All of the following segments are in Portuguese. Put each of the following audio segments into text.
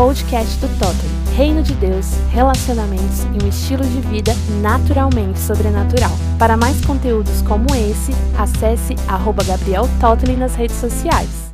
podcast do Totem. Reino de Deus, relacionamentos e um estilo de vida naturalmente sobrenatural. Para mais conteúdos como esse, acesse arroba Gabriel Totley nas redes sociais.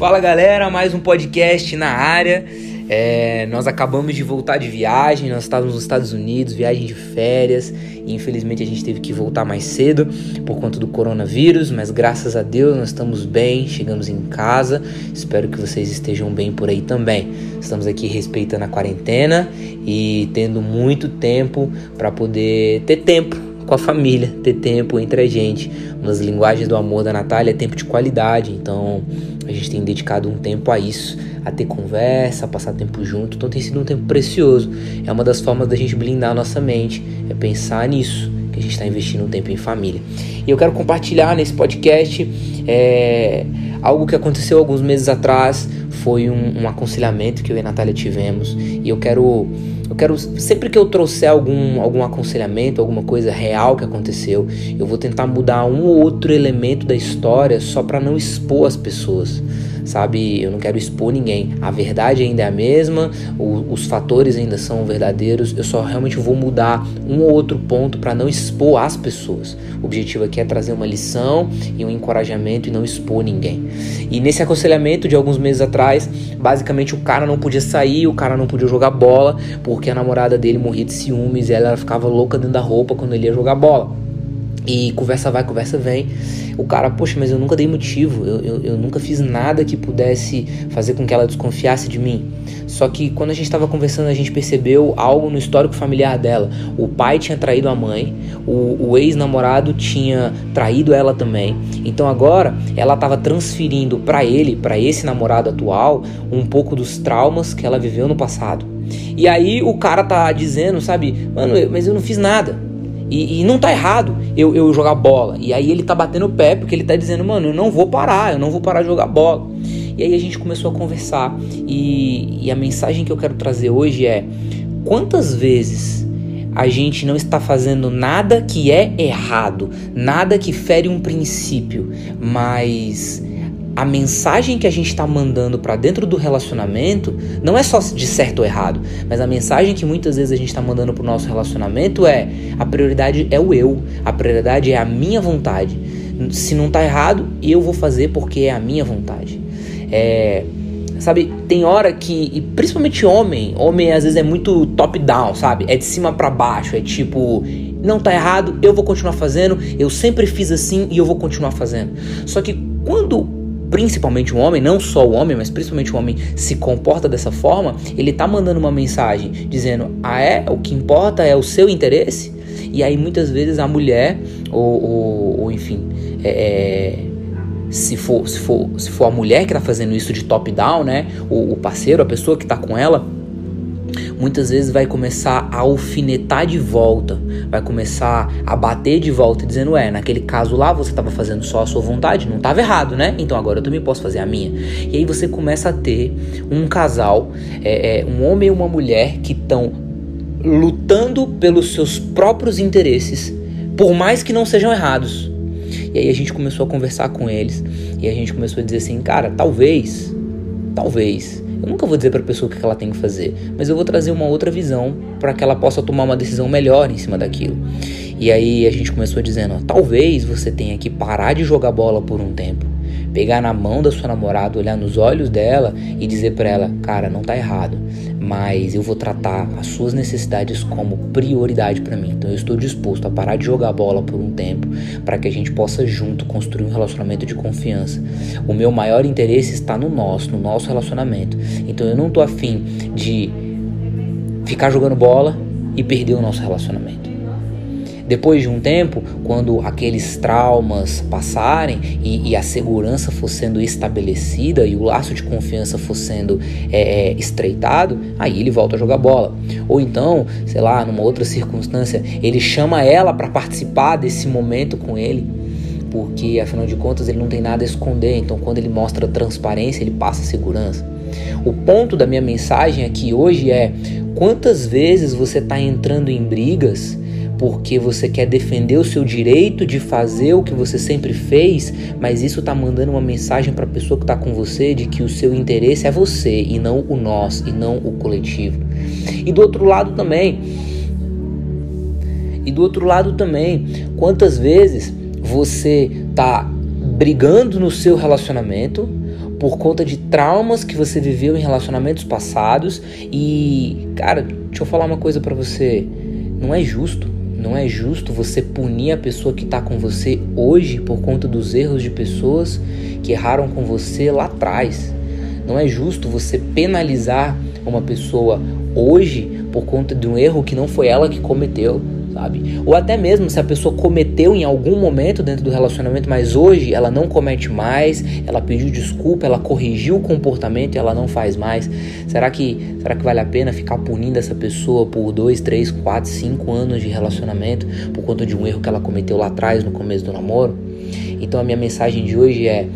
Fala galera, mais um podcast na área. É, nós acabamos de voltar de viagem, nós estávamos nos Estados Unidos, viagem de férias, e infelizmente a gente teve que voltar mais cedo por conta do coronavírus, mas graças a Deus nós estamos bem, chegamos em casa. Espero que vocês estejam bem por aí também. Estamos aqui respeitando a quarentena e tendo muito tempo para poder ter tempo com a família, ter tempo entre a gente. Uma das linguagens do amor da Natália é tempo de qualidade, então a gente tem dedicado um tempo a isso a ter conversa, a passar tempo junto. Então tem sido um tempo precioso. É uma das formas da gente blindar a nossa mente, é pensar nisso, que a gente está investindo um tempo em família. E eu quero compartilhar nesse podcast é, algo que aconteceu alguns meses atrás. Foi um, um aconselhamento que eu e a Natália tivemos. E eu quero eu quero, sempre que eu trouxer algum, algum aconselhamento, alguma coisa real que aconteceu, eu vou tentar mudar um ou outro elemento da história só para não expor as pessoas sabe? Eu não quero expor ninguém. A verdade ainda é a mesma, o, os fatores ainda são verdadeiros. Eu só realmente vou mudar um ou outro ponto para não expor as pessoas. O objetivo aqui é trazer uma lição e um encorajamento e não expor ninguém. E nesse aconselhamento de alguns meses atrás, basicamente o cara não podia sair, o cara não podia jogar bola, porque a namorada dele morria de ciúmes e ela ficava louca dentro da roupa quando ele ia jogar bola. E conversa vai, conversa vem. O cara, poxa, mas eu nunca dei motivo, eu, eu, eu, nunca fiz nada que pudesse fazer com que ela desconfiasse de mim. Só que quando a gente estava conversando, a gente percebeu algo no histórico familiar dela. O pai tinha traído a mãe, o, o ex-namorado tinha traído ela também. Então agora ela estava transferindo para ele, para esse namorado atual, um pouco dos traumas que ela viveu no passado. E aí o cara tá dizendo, sabe, mano, mas eu não fiz nada. E, e, não tá errado eu, eu jogar bola. E aí ele tá batendo o pé porque ele tá dizendo, mano, eu não vou parar, eu não vou parar de jogar bola. E aí a gente começou a conversar. E, e a mensagem que eu quero trazer hoje é: quantas vezes a gente não está fazendo nada que é errado, nada que fere um princípio, mas a mensagem que a gente está mandando para dentro do relacionamento não é só de certo ou errado, mas a mensagem que muitas vezes a gente está mandando para o nosso relacionamento é a prioridade é o eu, a prioridade é a minha vontade. Se não está errado, eu vou fazer porque é a minha vontade. É, sabe, tem hora que, principalmente homem, homem às vezes é muito top-down, sabe? É de cima para baixo, é tipo, não tá errado, eu vou continuar fazendo, eu sempre fiz assim e eu vou continuar fazendo. Só que quando principalmente o homem, não só o homem, mas principalmente o homem se comporta dessa forma, ele tá mandando uma mensagem dizendo: "Ah é, o que importa é o seu interesse". E aí muitas vezes a mulher ou, ou, ou enfim, é, é se for, se, for, se for a mulher que está fazendo isso de top down, né? O, o parceiro, a pessoa que está com ela, muitas vezes vai começar a alfinetar de volta, vai começar a bater de volta, dizendo: É, naquele caso lá você estava fazendo só a sua vontade, não estava errado, né? Então agora eu também posso fazer a minha. E aí você começa a ter um casal, é, é, um homem e uma mulher que estão lutando pelos seus próprios interesses, por mais que não sejam errados. E aí a gente começou a conversar com eles e a gente começou a dizer assim, cara, talvez, talvez eu nunca vou dizer para a pessoa o que ela tem que fazer, mas eu vou trazer uma outra visão para que ela possa tomar uma decisão melhor em cima daquilo. E aí a gente começou dizendo: ó, talvez você tenha que parar de jogar bola por um tempo, pegar na mão da sua namorada, olhar nos olhos dela e dizer para ela: cara, não tá errado, mas eu vou tratar as suas necessidades como prioridade para mim. Então eu estou disposto a parar de jogar bola por um tempo para que a gente possa junto construir um relacionamento de confiança. O meu maior interesse está no nosso, no nosso relacionamento. Então eu não tô afim de ficar jogando bola e perder o nosso relacionamento. Depois de um tempo, quando aqueles traumas passarem e, e a segurança for sendo estabelecida e o laço de confiança for sendo é, é, estreitado, aí ele volta a jogar bola. Ou então, sei lá, numa outra circunstância, ele chama ela para participar desse momento com ele porque afinal de contas ele não tem nada a esconder, então quando ele mostra transparência, ele passa segurança. O ponto da minha mensagem aqui hoje é: quantas vezes você está entrando em brigas porque você quer defender o seu direito de fazer o que você sempre fez, mas isso tá mandando uma mensagem para a pessoa que tá com você de que o seu interesse é você e não o nós e não o coletivo. E do outro lado também, e do outro lado também, quantas vezes você tá brigando no seu relacionamento por conta de traumas que você viveu em relacionamentos passados e, cara, deixa eu falar uma coisa para você, não é justo não é justo você punir a pessoa que está com você hoje por conta dos erros de pessoas que erraram com você lá atrás. Não é justo você penalizar uma pessoa hoje por conta de um erro que não foi ela que cometeu sabe? Ou até mesmo se a pessoa cometeu em algum momento dentro do relacionamento, mas hoje ela não comete mais, ela pediu desculpa, ela corrigiu o comportamento e ela não faz mais. Será que, será que vale a pena ficar punindo essa pessoa por dois, três, quatro, cinco anos de relacionamento por conta de um erro que ela cometeu lá atrás no começo do namoro? Então a minha mensagem de hoje é: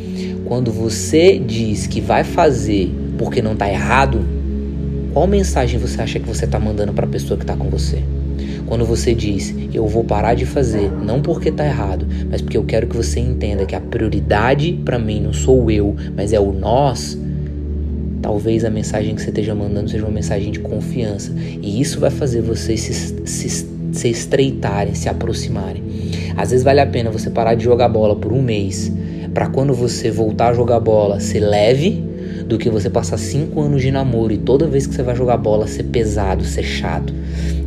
quando você diz que vai fazer porque não está errado, qual mensagem você acha que você está mandando para a pessoa que está com você? Quando você diz, eu vou parar de fazer, não porque tá errado, mas porque eu quero que você entenda que a prioridade para mim não sou eu, mas é o nós. Talvez a mensagem que você esteja mandando seja uma mensagem de confiança. E isso vai fazer vocês se, se, se estreitarem, se aproximarem. Às vezes vale a pena você parar de jogar bola por um mês, para quando você voltar a jogar bola ser leve, do que você passar cinco anos de namoro e toda vez que você vai jogar bola ser pesado, ser chato.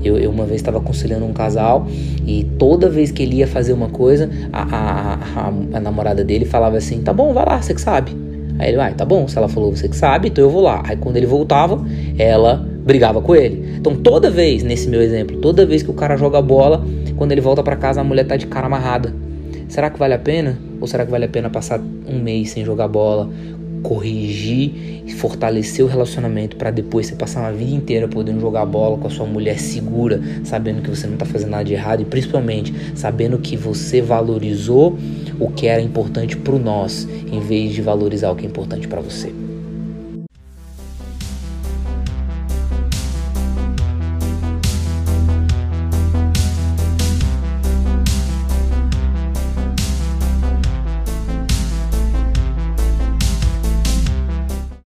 Eu, eu uma vez estava aconselhando um casal e toda vez que ele ia fazer uma coisa, a, a, a, a namorada dele falava assim: tá bom, vai lá, você que sabe. Aí ele, vai, tá bom, se ela falou você que sabe, então eu vou lá. Aí quando ele voltava, ela brigava com ele. Então toda vez, nesse meu exemplo, toda vez que o cara joga bola, quando ele volta para casa, a mulher tá de cara amarrada. Será que vale a pena? Ou será que vale a pena passar um mês sem jogar bola, corrigir e fortalecer o relacionamento para depois você passar uma vida inteira podendo jogar bola com a sua mulher segura, sabendo que você não está fazendo nada de errado e principalmente sabendo que você valorizou o que era importante para o nós, em vez de valorizar o que é importante para você.